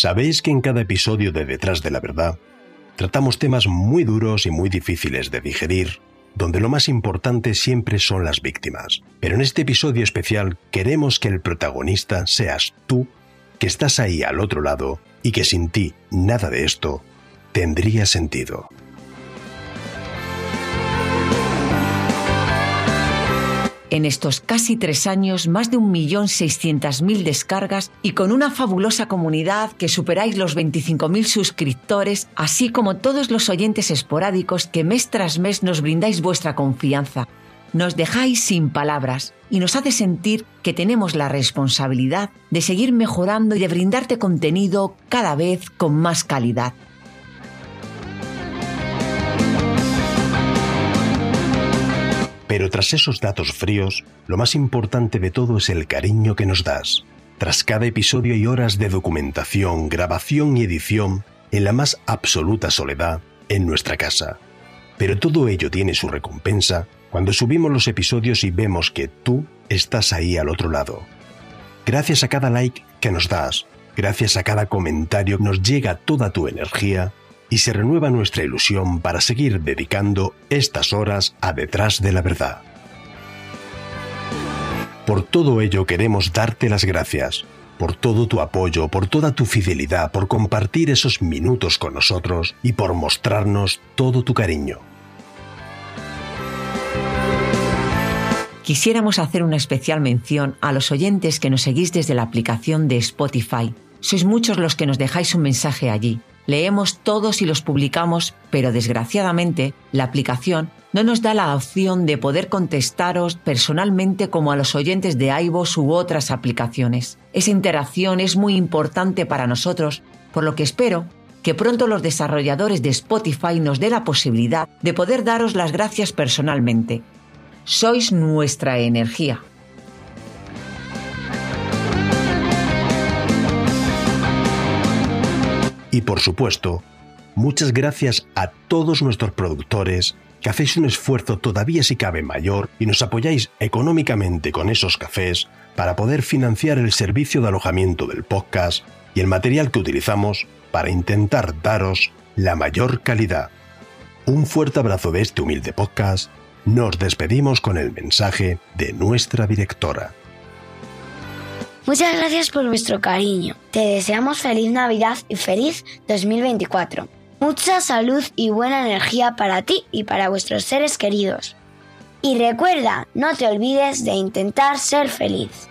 Sabéis que en cada episodio de Detrás de la Verdad tratamos temas muy duros y muy difíciles de digerir, donde lo más importante siempre son las víctimas. Pero en este episodio especial queremos que el protagonista seas tú, que estás ahí al otro lado y que sin ti nada de esto tendría sentido. En estos casi tres años, más de 1.600.000 descargas y con una fabulosa comunidad que superáis los 25.000 suscriptores, así como todos los oyentes esporádicos que mes tras mes nos brindáis vuestra confianza. Nos dejáis sin palabras y nos hace sentir que tenemos la responsabilidad de seguir mejorando y de brindarte contenido cada vez con más calidad. Pero tras esos datos fríos, lo más importante de todo es el cariño que nos das. Tras cada episodio y horas de documentación, grabación y edición, en la más absoluta soledad, en nuestra casa. Pero todo ello tiene su recompensa cuando subimos los episodios y vemos que tú estás ahí al otro lado. Gracias a cada like que nos das, gracias a cada comentario nos llega toda tu energía y se renueva nuestra ilusión para seguir dedicando estas horas a detrás de la verdad. Por todo ello queremos darte las gracias, por todo tu apoyo, por toda tu fidelidad, por compartir esos minutos con nosotros y por mostrarnos todo tu cariño. Quisiéramos hacer una especial mención a los oyentes que nos seguís desde la aplicación de Spotify. Sois muchos los que nos dejáis un mensaje allí. Leemos todos y los publicamos, pero desgraciadamente la aplicación no nos da la opción de poder contestaros personalmente como a los oyentes de iVoox u otras aplicaciones. Esa interacción es muy importante para nosotros, por lo que espero que pronto los desarrolladores de Spotify nos dé la posibilidad de poder daros las gracias personalmente. Sois nuestra energía. Y por supuesto, muchas gracias a todos nuestros productores que hacéis un esfuerzo todavía si cabe mayor y nos apoyáis económicamente con esos cafés para poder financiar el servicio de alojamiento del podcast y el material que utilizamos para intentar daros la mayor calidad. Un fuerte abrazo de este humilde podcast. Nos despedimos con el mensaje de nuestra directora. Muchas gracias por vuestro cariño. Te deseamos feliz Navidad y feliz 2024. Mucha salud y buena energía para ti y para vuestros seres queridos. Y recuerda, no te olvides de intentar ser feliz.